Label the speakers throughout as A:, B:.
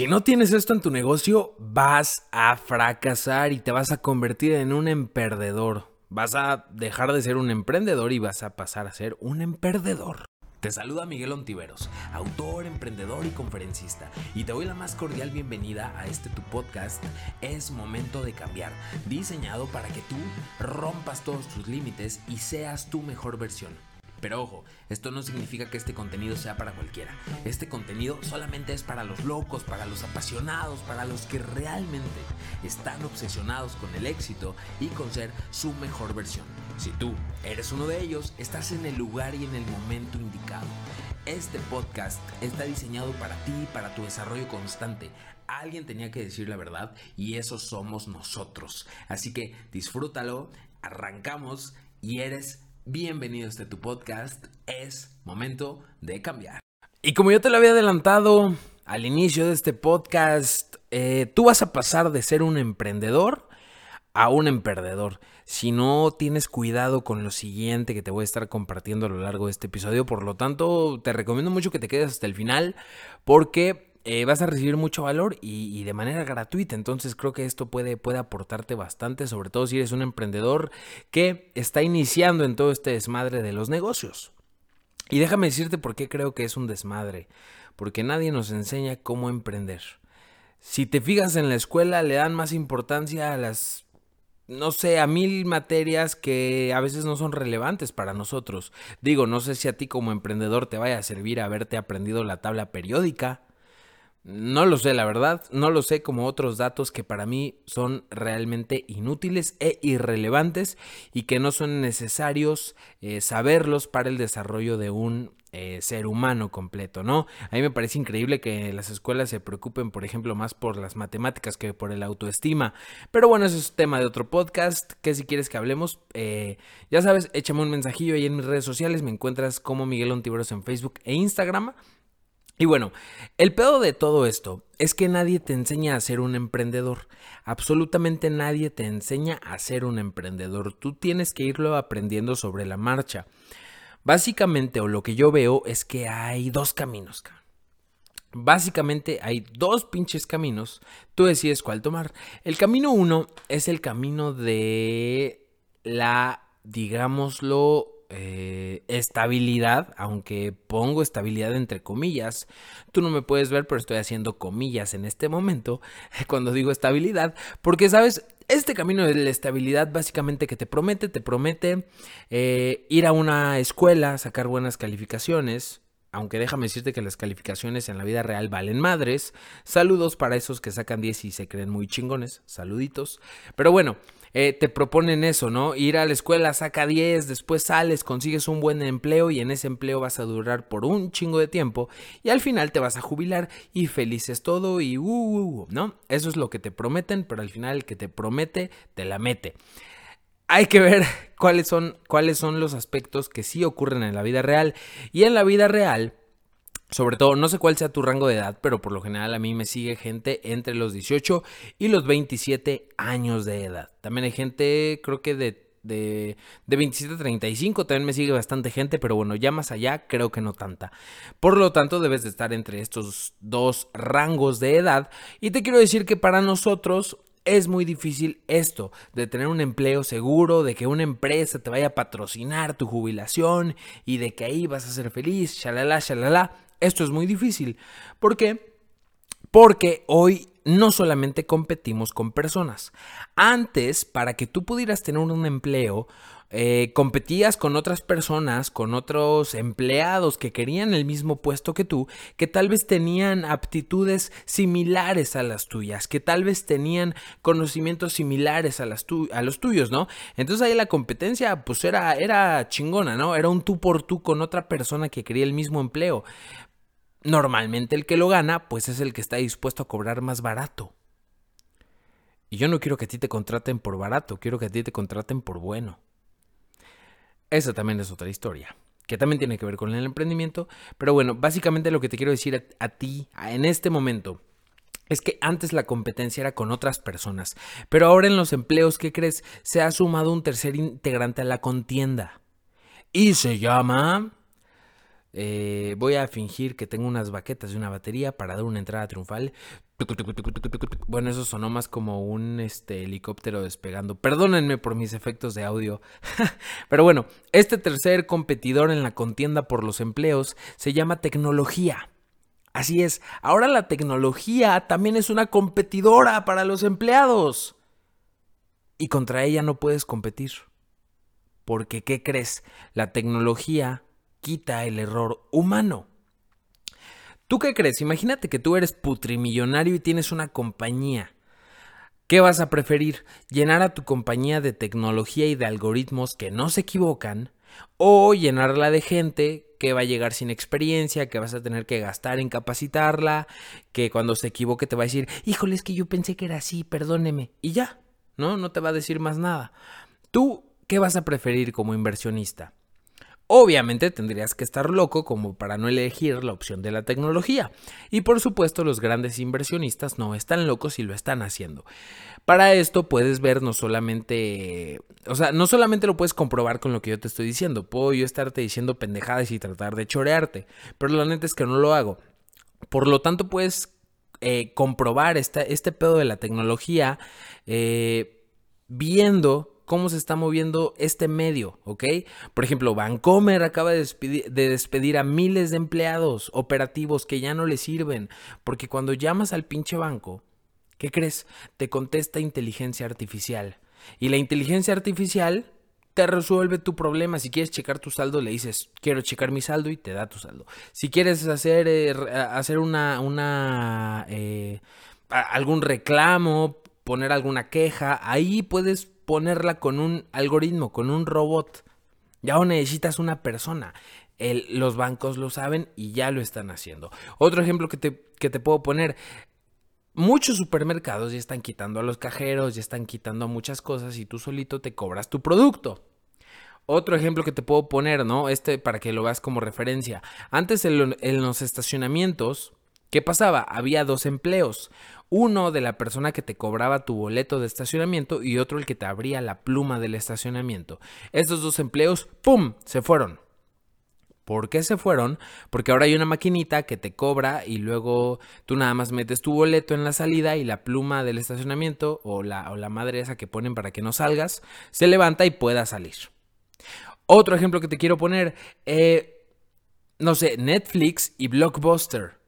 A: Si no tienes esto en tu negocio, vas a fracasar y te vas a convertir en un emperdedor. Vas a dejar de ser un emprendedor y vas a pasar a ser un emperdedor. Te saluda Miguel Ontiveros, autor, emprendedor y conferencista, y te doy la más cordial bienvenida a este tu podcast Es Momento de Cambiar, diseñado para que tú rompas todos tus límites y seas tu mejor versión. Pero ojo, esto no significa que este contenido sea para cualquiera. Este contenido solamente es para los locos, para los apasionados, para los que realmente están obsesionados con el éxito y con ser su mejor versión. Si tú eres uno de ellos, estás en el lugar y en el momento indicado. Este podcast está diseñado para ti y para tu desarrollo constante. Alguien tenía que decir la verdad y eso somos nosotros. Así que disfrútalo, arrancamos y eres Bienvenido a tu podcast. Es momento de cambiar. Y como yo te lo había adelantado al inicio de este podcast, eh, tú vas a pasar de ser un emprendedor a un emperdedor. Si no tienes cuidado con lo siguiente que te voy a estar compartiendo a lo largo de este episodio, por lo tanto te recomiendo mucho que te quedes hasta el final porque eh, vas a recibir mucho valor y, de manera gratuita. Entonces creo que esto puede, puede aportarte bastante, sobre todo si eres un emprendedor que está iniciando en todo este desmadre de los negocios. Y déjame decirte por qué creo que es un desmadre. Porque nadie nos enseña cómo emprender. Si te fijas en la escuela, le dan más importancia a las no sé, a mil materias que a veces no son relevantes para nosotros. Digo, no sé si a ti como emprendedor te vaya a servir haberte aprendido la tabla periódica, no lo sé, la verdad, no lo sé como otros datos que para mí son realmente inútiles e irrelevantes y que no son necesarios eh, saberlos para el desarrollo de un eh, ser humano completo, ¿no? A mí me parece increíble que las escuelas se preocupen, por ejemplo, más por las matemáticas que por el autoestima. Pero bueno, eso es tema de otro podcast, que si quieres que hablemos, eh, ya sabes, échame un mensajillo ahí en mis redes sociales, me encuentras como Miguel Ontiveros en Facebook e Instagram. Y bueno, el pedo de todo esto es que nadie te enseña a ser un emprendedor. Absolutamente nadie te enseña a ser un emprendedor. Tú tienes que irlo aprendiendo sobre la marcha. Básicamente, o lo que yo veo es que hay dos caminos. Básicamente hay dos pinches caminos. Tú decides cuál tomar. El camino uno es el camino de la, digámoslo, eh, estabilidad, aunque pongo estabilidad entre comillas. Tú no me puedes ver, pero estoy haciendo comillas en este momento cuando digo estabilidad, porque sabes, este camino de la estabilidad básicamente que te promete, te promete eh, ir a una escuela, sacar buenas calificaciones, aunque déjame decirte que las calificaciones en la vida real valen madres. Saludos para esos que sacan 10 y se creen muy chingones. Saluditos. Pero bueno, eh, te proponen eso, ¿no? Ir a la escuela, saca 10, después sales, consigues un buen empleo y en ese empleo vas a durar por un chingo de tiempo y al final te vas a jubilar y feliz es todo y uh, uh, uh, ¿no? Eso es lo que te prometen, pero al final el que te promete, te la mete. Hay que ver cuáles son, cuáles son los aspectos que sí ocurren en la vida real y en la vida real sobre todo, no sé cuál sea tu rango de edad, pero por lo general a mí me sigue gente entre los 18 y los 27 años de edad. También hay gente, creo que de, de, de 27 a 35, también me sigue bastante gente, pero bueno, ya más allá creo que no tanta. Por lo tanto, debes de estar entre estos dos rangos de edad. Y te quiero decir que para nosotros es muy difícil esto, de tener un empleo seguro, de que una empresa te vaya a patrocinar tu jubilación y de que ahí vas a ser feliz, shalala, shalala. Esto es muy difícil. ¿Por qué? Porque hoy no solamente competimos con personas. Antes, para que tú pudieras tener un empleo, eh, competías con otras personas, con otros empleados que querían el mismo puesto que tú, que tal vez tenían aptitudes similares a las tuyas, que tal vez tenían conocimientos similares a, a los tuyos, ¿no? Entonces ahí la competencia pues era, era chingona, ¿no? Era un tú por tú con otra persona que quería el mismo empleo. Normalmente el que lo gana, pues es el que está dispuesto a cobrar más barato. Y yo no quiero que a ti te contraten por barato, quiero que a ti te contraten por bueno. Esa también es otra historia, que también tiene que ver con el emprendimiento. Pero bueno, básicamente lo que te quiero decir a, ti en este momento es que antes la competencia era con otras personas, pero ahora en los empleos, ¿qué crees? Se ha sumado un tercer integrante a la contienda. Y se llama eh, voy a fingir que tengo unas baquetas y una batería para dar una entrada triunfal. Bueno, eso sonó más como un este, helicóptero despegando. Perdónenme por mis efectos de audio. Pero bueno, este tercer competidor en la contienda por los empleos se llama tecnología. Así es, ahora la tecnología también es una competidora para los empleados. Y contra ella no puedes competir. Porque, ¿qué crees? La tecnología quita el error humano. ¿Tú qué crees? Imagínate que tú eres putrimillonario y tienes una compañía. ¿Qué vas a preferir? ¿Llenar a tu compañía de tecnología y de algoritmos que no se equivocan? ¿O llenarla de gente que va a llegar sin experiencia, que vas a tener que gastar en capacitarla, que cuando se equivoque te va a decir, híjole, es que yo pensé que era así, perdóneme. Y ya, ¿no? No te va a decir más nada. ¿Tú qué vas a preferir como inversionista? Obviamente tendrías que estar loco como para no elegir la opción de la tecnología. Y por supuesto los grandes inversionistas no están locos y lo están haciendo. Para esto puedes ver no solamente, o sea, no solamente lo puedes comprobar con lo que yo te estoy diciendo. Puedo yo estarte diciendo pendejadas y tratar de chorearte, pero la neta es que no lo hago. Por lo tanto puedes eh, comprobar este pedo de la tecnología eh, viendo cómo se está moviendo este medio, ¿ok? Por ejemplo, Vancomer acaba de despedir, a miles de empleados operativos que ya no le sirven, porque cuando llamas al pinche banco, ¿qué crees? Te contesta inteligencia artificial. Y la inteligencia artificial te resuelve tu problema. Si quieres checar tu saldo, le dices, quiero checar mi saldo y te da tu saldo. Si quieres hacer, eh, hacer una, una eh, algún reclamo, poner alguna queja, ahí puedes ponerla con un algoritmo, con un robot. Ya no necesitas una persona. los bancos lo saben y ya lo están haciendo. Otro ejemplo que te, que te puedo poner. Muchos supermercados ya están quitando a los cajeros, ya están quitando muchas cosas y tú solito te cobras tu producto. Otro ejemplo que te puedo poner, ¿no? Este para que lo veas como referencia. Antes en, los estacionamientos, ¿qué pasaba? Había dos empleos. Uno de la persona que te cobraba tu boleto de estacionamiento y otro el que te abría la pluma del estacionamiento. Estos dos empleos, ¡pum!, se fueron. ¿Por qué se fueron? Porque ahora hay una maquinita que te cobra y luego tú nada más metes tu boleto en la salida y la pluma del estacionamiento o la, o la madre esa que ponen para que no salgas se levanta y pueda salir. Otro ejemplo que te quiero poner, eh, no sé, Netflix y Blockbuster.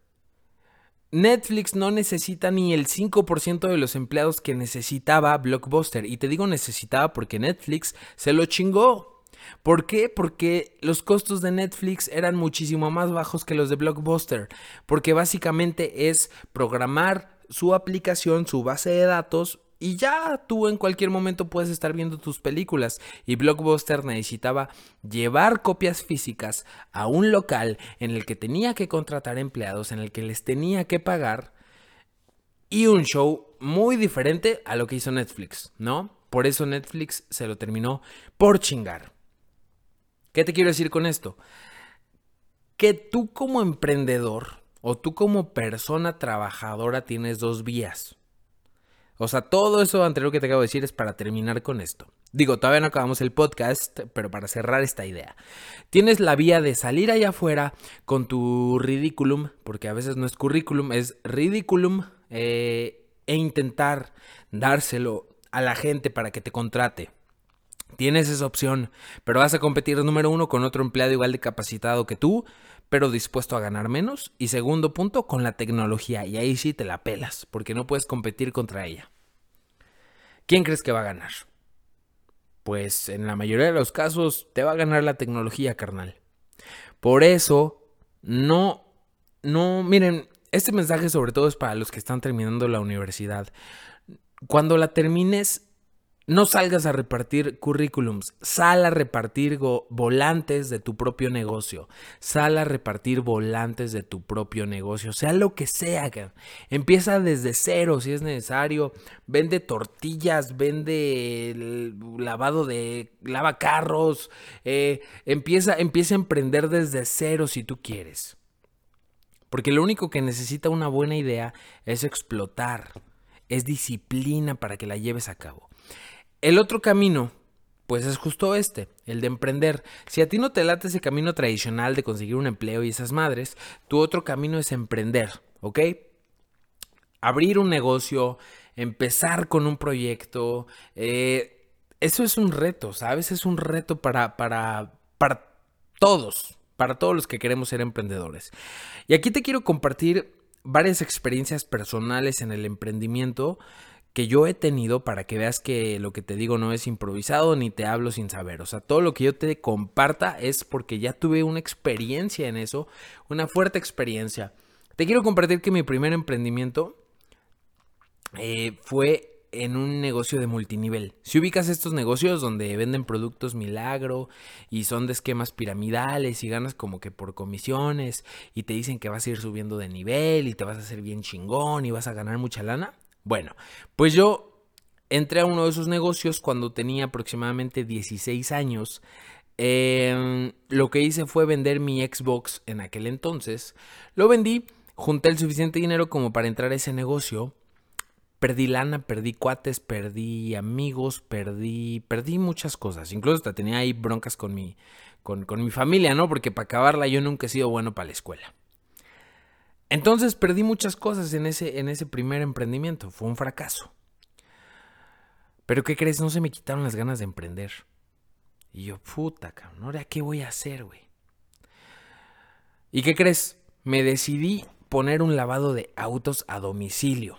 A: Netflix no necesita ni el 5% de los empleados que necesitaba Blockbuster. Y te digo necesitaba porque Netflix se lo chingó. ¿Por qué? Porque los costos de Netflix eran muchísimo más bajos que los de Blockbuster. Porque básicamente es programar su aplicación, su base de datos y ya tú en cualquier momento puedes estar viendo tus películas. Y Blockbuster necesitaba llevar copias físicas a un local en el que tenía que contratar empleados, en el que les tenía que pagar. Y un show muy diferente a lo que hizo Netflix, ¿no? Por eso Netflix se lo terminó por chingar. ¿Qué te quiero decir con esto? Que tú como emprendedor o tú como persona trabajadora tienes dos vías. O sea, todo eso anterior que te acabo de decir es para terminar con esto. Digo, todavía no acabamos el podcast, pero para cerrar esta idea. Tienes la vía de salir allá afuera con tu ridículum, porque a veces no es currículum, es ridículum, eh, e intentar dárselo a la gente para que te contrate. Tienes esa opción, pero vas a competir número uno con otro empleado igual de capacitado que tú, pero dispuesto a ganar menos. Y segundo punto, con la tecnología. Y ahí sí te la pelas, porque no puedes competir contra ella. ¿Quién crees que va a ganar? Pues en la mayoría de los casos te va a ganar la tecnología, carnal. Por eso, no, no, miren, este mensaje sobre todo es para los que están terminando la universidad. Cuando la termines, no salgas a repartir currículums, sal a repartir volantes de tu propio negocio, sal a repartir volantes de tu propio negocio, sea lo que sea. Empieza desde cero si es necesario, vende tortillas, vende lavado de lava carros, eh, empieza, empieza a emprender desde cero si tú quieres. Porque lo único que necesita una buena idea es explotar, es disciplina para que la lleves a cabo. El otro camino, pues es justo este, el de emprender. Si a ti no te late ese camino tradicional de conseguir un empleo y esas madres, tu otro camino es emprender, ¿ok? abrir un negocio, empezar con un proyecto, eh, eso es un reto, ¿sabes? Es un reto para, para, para todos, para todos los que queremos ser emprendedores. Y aquí te quiero compartir varias experiencias personales en el emprendimiento que yo he tenido para que veas que lo que te digo no es improvisado ni te hablo sin saber. O sea, todo lo que yo te comparta es porque ya tuve una experiencia en eso, una fuerte experiencia. Te quiero compartir que mi primer emprendimiento eh, fue en un negocio de multinivel. Si ubicas estos negocios donde venden productos milagro y son de esquemas piramidales y ganas como que por comisiones y te dicen que vas a ir subiendo de nivel y te vas a hacer bien chingón y vas a ganar mucha lana. Bueno, pues yo entré a uno de esos negocios cuando tenía aproximadamente 16 años. Em, lo que hice fue vender mi Xbox en aquel entonces. Lo vendí, junté el suficiente dinero como para entrar a ese negocio perdí lana, perdí cuates, perdí amigos, perdí, perdí muchas cosas. Incluso hasta tenía ahí broncas con mi, con, mi familia, ¿no? Porque para acabarla yo nunca he sido bueno para la escuela. Entonces perdí muchas cosas en ese, en ese primer emprendimiento. Fue un fracaso. Pero ¿qué crees? No se me quitaron las ganas de emprender. Y yo, puta, cabrón, ¿ahora qué voy a hacer, güey? ¿Y qué crees? Me decidí poner un lavado de autos a domicilio.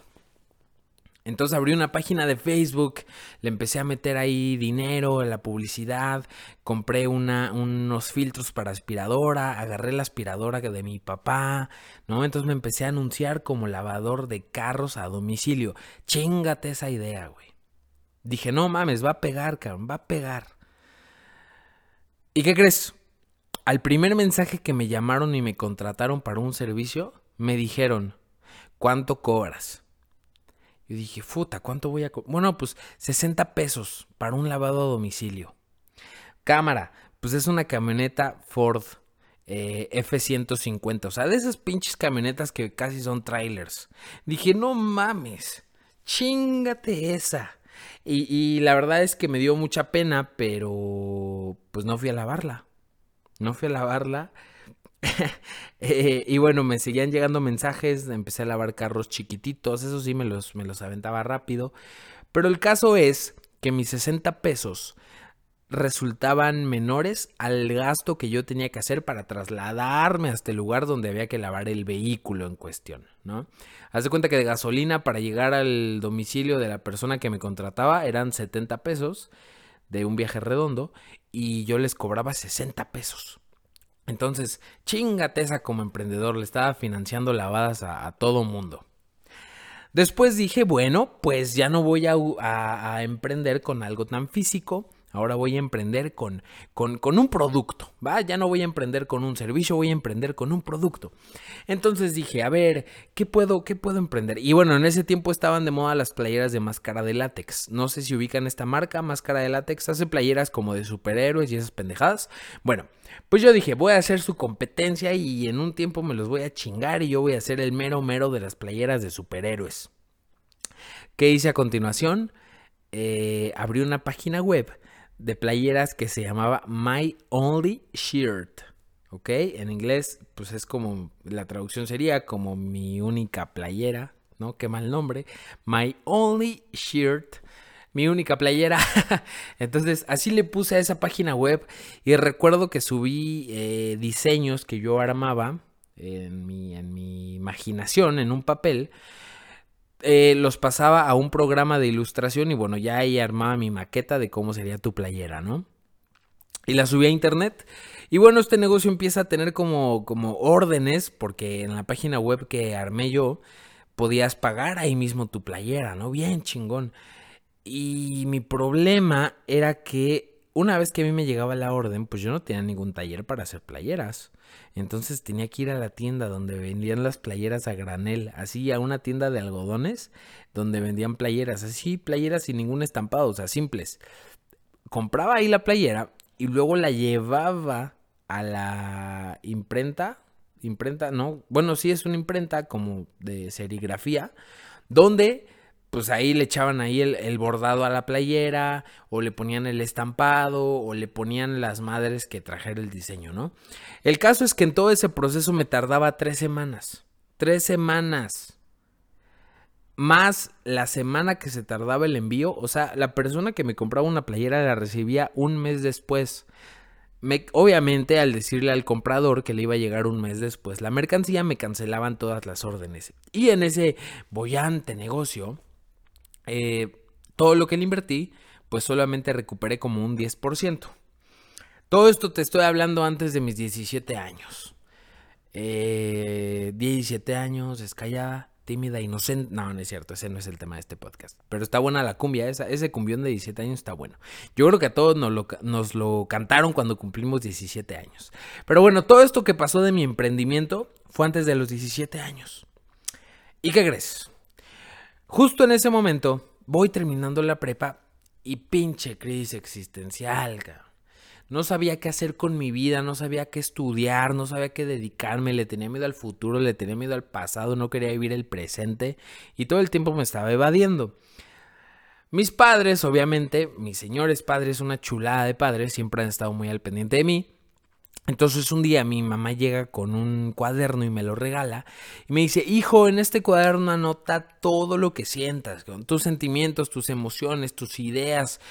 A: Entonces abrí una página de Facebook, le empecé a meter ahí dinero, la publicidad, compré unos filtros para aspiradora, agarré la aspiradora de mi papá, ¿no? Entonces me empecé a anunciar como lavador de carros a domicilio. Chingate esa idea, güey. Dije, no mames, va a pegar, cabrón, va a pegar. ¿Y qué crees? Al primer mensaje que me llamaron y me contrataron para un servicio, me dijeron, ¿cuánto cobras? Y dije, puta, ¿cuánto voy a... Bueno, pues 60 pesos para un lavado a domicilio. Cámara, pues es una camioneta Ford eh, F-150. O sea, de esas pinches camionetas que casi son trailers. Dije, no mames, chingate esa. Y, y la verdad es que me dio mucha pena, pero pues no fui a lavarla. No fui a lavarla. Eh, y bueno, me seguían llegando mensajes, empecé a lavar carros chiquititos, eso sí me los, me los aventaba rápido. Pero el caso es que mis 60 pesos resultaban menores al gasto que yo tenía que hacer para trasladarme hasta el lugar donde había que lavar el vehículo en cuestión, ¿no? Haz de cuenta que de gasolina para llegar al domicilio de la persona que me contrataba eran 70 pesos de un viaje redondo y yo les cobraba 60 pesos. Entonces, chingate esa como emprendedor, le estaba financiando lavadas a, todo mundo. Después dije, bueno, pues ya no voy a, a, emprender con algo tan físico, ahora voy a emprender con, con, con, un producto, ¿va? Ya no voy a emprender con un servicio, voy a emprender con un producto. Entonces dije, a ver, ¿qué puedo, qué puedo emprender? Y bueno, en ese tiempo estaban de moda las playeras de máscara de látex. No sé si ubican esta marca, máscara de látex, hace playeras como de superhéroes y esas pendejadas. Bueno, pues yo dije, voy a hacer su competencia y en un tiempo me los voy a chingar y yo voy a ser el mero mero de las playeras de superhéroes. ¿Qué hice a continuación? Eh, abrí una página web de playeras que se llamaba My Only Shirt. ¿Ok? En inglés, pues es como, la traducción sería como mi única playera, ¿no? Qué mal nombre. My Only Shirt mi única playera. Entonces así le puse a esa página web y recuerdo que subí eh, diseños que yo armaba en mi, en mi imaginación, en un papel. Eh, los pasaba a un programa de ilustración y bueno, ya ahí armaba mi maqueta de cómo sería tu playera, ¿no? Y la subí a internet. Y bueno, este negocio empieza a tener como, como órdenes, porque en la página web que armé yo, podías pagar ahí mismo tu playera, ¿no? Bien chingón. Y mi problema era que una vez que a mí me llegaba la orden, pues yo no tenía ningún taller para hacer playeras. Entonces tenía que ir a la tienda donde vendían las playeras a granel, así a una tienda de algodones donde vendían playeras, así playeras sin ningún estampado, o sea, simples. Compraba ahí la playera y luego la llevaba a la imprenta, imprenta, no, bueno, sí es una imprenta como de serigrafía, donde pues ahí le echaban ahí el, bordado a la playera, o le ponían el estampado, o le ponían las madres que trajera el diseño, ¿no? El caso es que en todo ese proceso me tardaba tres semanas. Tres semanas. más la semana que se tardaba el envío. O sea, la persona que me compraba una playera la recibía un mes después. Me, obviamente, al decirle al comprador que le iba a llegar un mes después la mercancía, me cancelaban todas las órdenes. Y en ese bollante negocio, eh, todo lo que le invertí, pues solamente recuperé como un 10%. Todo esto te estoy hablando antes de mis 17 años. Eh, 17 años, escallada, tímida, inocente. No, no es cierto, ese no es el tema de este podcast. Pero está buena la cumbia, esa, ese cumbión de 17 años está bueno. Yo creo que a todos nos lo, nos lo cantaron cuando cumplimos 17 años. Pero bueno, todo esto que pasó de mi emprendimiento fue antes de los 17 años. ¿Y qué crees? Justo en ese momento voy terminando la prepa y pinche crisis existencial. No sabía qué hacer con mi vida, no sabía qué estudiar, no sabía qué dedicarme, le tenía miedo al futuro, le tenía miedo al pasado, no quería vivir el presente y todo el tiempo me estaba evadiendo. Mis padres, obviamente, mis señores padres, una chulada de padres, siempre han estado muy al pendiente de mí. Entonces un día mi mamá llega con un cuaderno y me lo regala y me dice, hijo, en este cuaderno anota todo lo que sientas, con tus sentimientos, tus emociones, tus ideas,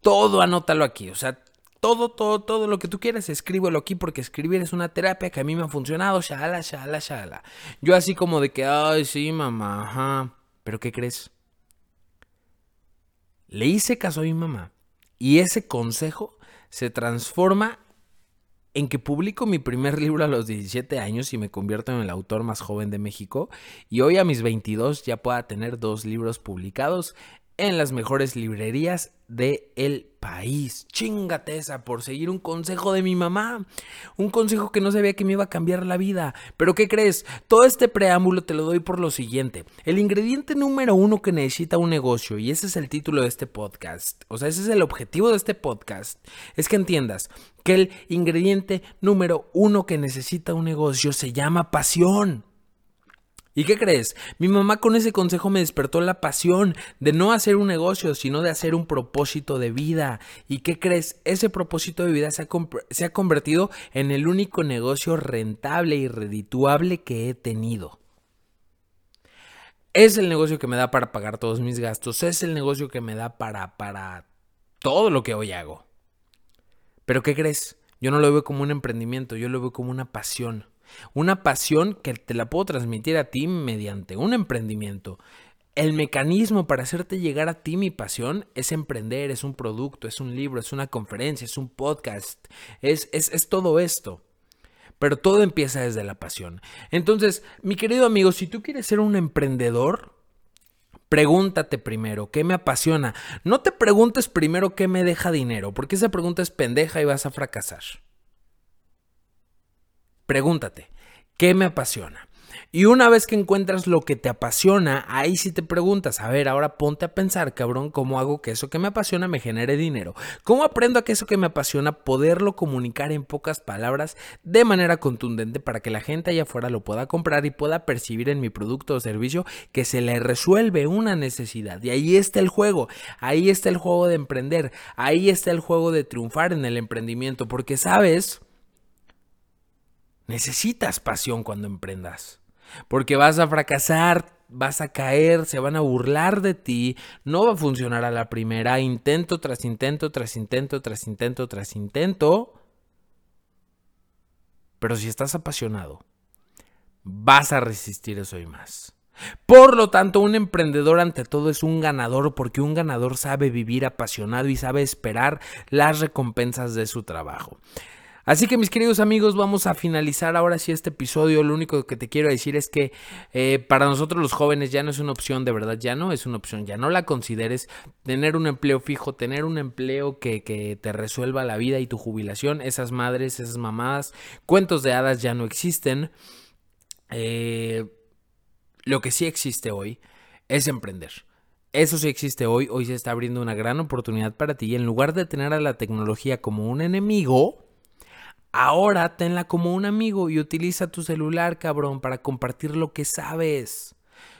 A: todo anótalo aquí, o sea, todo, todo, todo lo que tú quieras, escríbelo aquí porque escribir es una terapia que a mí me ha funcionado, shala, shala, shala. Yo así como de que, ay, sí, mamá, ajá, pero ¿qué crees? Le hice caso a mi mamá y ese consejo se transforma en que publico mi primer libro a los 17 años y me convierto en el autor más joven de México y hoy a mis 22 ya pueda tener dos libros publicados en las mejores librerías de el país. Chingate esa por seguir un consejo de mi mamá. Un consejo que no sabía que me iba a cambiar la vida. Pero ¿qué crees? Todo este preámbulo te lo doy por lo siguiente. El ingrediente número uno que necesita un negocio, y ese es el título de este podcast, o sea, ese es el objetivo de este podcast, es que entiendas que el ingrediente número uno que necesita un negocio se llama pasión. ¿Y qué crees? Mi mamá con ese consejo me despertó la pasión de no hacer un negocio, sino de hacer un propósito de vida. ¿Y qué crees? Ese propósito de vida se ha, se ha convertido en el único negocio rentable y redituable que he tenido. Es el negocio que me da para pagar todos mis gastos, es el negocio que me da para, para todo lo que hoy hago. Pero ¿qué crees? Yo no lo veo como un emprendimiento, yo lo veo como una pasión. Una pasión que te la puedo transmitir a ti mediante un emprendimiento. El mecanismo para hacerte llegar a ti mi pasión es emprender, es un producto, es un libro, es una conferencia, es un podcast, es, es, es todo esto. Pero todo empieza desde la pasión. Entonces, mi querido amigo, si tú quieres ser un emprendedor, Pregúntate primero, ¿qué me apasiona? No te preguntes primero qué me deja dinero, porque esa pregunta es pendeja y vas a fracasar. Pregúntate, ¿qué me apasiona? Y una vez que encuentras lo que te apasiona, ahí sí te preguntas, a ver, ahora ponte a pensar, cabrón, ¿cómo hago que eso que me apasiona me genere dinero? ¿Cómo aprendo a que eso que me apasiona poderlo comunicar en pocas palabras de manera contundente para que la gente allá afuera lo pueda comprar y pueda percibir en mi producto o servicio que se le resuelve una necesidad? Y ahí está el juego, ahí está el juego de emprender, ahí está el juego de triunfar en el emprendimiento, porque sabes Necesitas pasión cuando emprendas. Porque vas a fracasar, vas a caer, se van a burlar de ti, no va a funcionar a la primera, intento tras intento, tras intento, tras intento, tras intento. Pero si estás apasionado, vas a resistir eso y más. Por lo tanto, un emprendedor ante todo es un ganador porque un ganador sabe vivir apasionado y sabe esperar las recompensas de su trabajo. Así que mis queridos amigos, vamos a finalizar ahora sí este episodio. Lo único que te quiero decir es que eh, para nosotros los jóvenes ya no es una opción, de verdad, ya no es una opción, ya no la consideres tener un empleo fijo, tener un empleo que, que te resuelva la vida y tu jubilación. Esas madres, esas mamás, cuentos de hadas ya no existen. Eh, lo que sí existe hoy es emprender. Eso sí existe hoy, hoy se está abriendo una gran oportunidad para ti y en lugar de tener a la tecnología como un enemigo, Ahora tenla como un amigo y utiliza tu celular, cabrón, para compartir lo que sabes.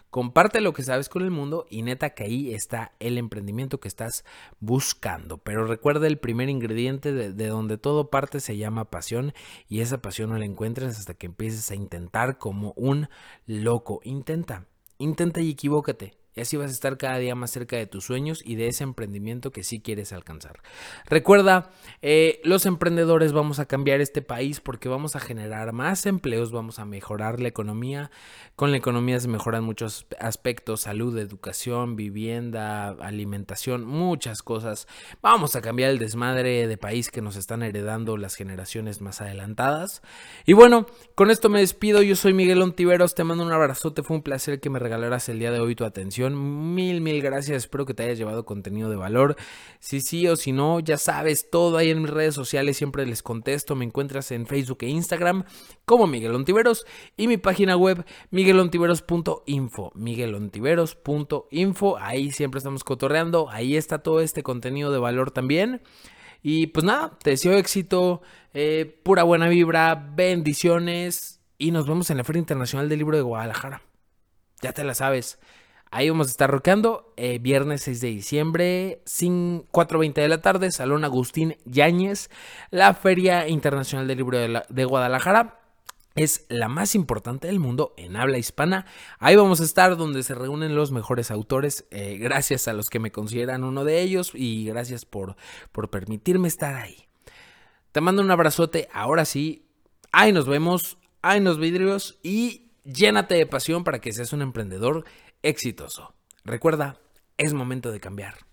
A: Comparte lo que sabes con el mundo y neta que ahí está el emprendimiento que estás buscando. Pero recuerda el primer ingrediente de, de, donde todo parte se llama pasión y esa pasión no la encuentras hasta que empieces a intentar como un loco. Intenta. Intenta y equivócate. Y así vas a estar cada día más cerca de tus sueños y de ese emprendimiento que sí quieres alcanzar. Recuerda, eh, los emprendedores vamos a cambiar este país porque vamos a generar más empleos, vamos a mejorar la economía. Con la economía se mejoran muchos aspectos, salud, educación, vivienda, alimentación, muchas cosas. Vamos a cambiar el desmadre de país que nos están heredando las generaciones más adelantadas. Y bueno, con esto me despido. Yo soy Miguel Ontiveros, te mando un abrazote. Fue un placer que me regalaras el día de hoy tu atención. Mil, mil gracias. Espero que te hayas llevado contenido de valor. Si sí o si no, ya sabes, todo ahí en mis redes sociales siempre les contesto. Me encuentras en Facebook e Instagram como Miguel Ontiveros y mi página web miguelontiveros.info. Miguelontiveros.info. Ahí siempre estamos cotorreando. Ahí está todo este contenido de valor también. Y pues nada, te deseo éxito, eh, pura buena vibra, bendiciones y nos vemos en la Feria Internacional del Libro de Guadalajara. Ya te la sabes. Ahí vamos a estar rockeando. Eh, viernes 6 de diciembre, 4.20 de la tarde, Salón Agustín Yáñez, la Feria Internacional del Libro de, Guadalajara. Es la más importante del mundo en habla hispana. Ahí vamos a estar donde se reúnen los mejores autores. Eh, gracias a los que me consideran uno de ellos y gracias por, por permitirme estar ahí. Te mando un abrazote. Ahora sí. Ahí nos vemos. Ahí nos vidrios. Y llénate de pasión para que seas un emprendedor exitoso. Recuerda, es momento de cambiar.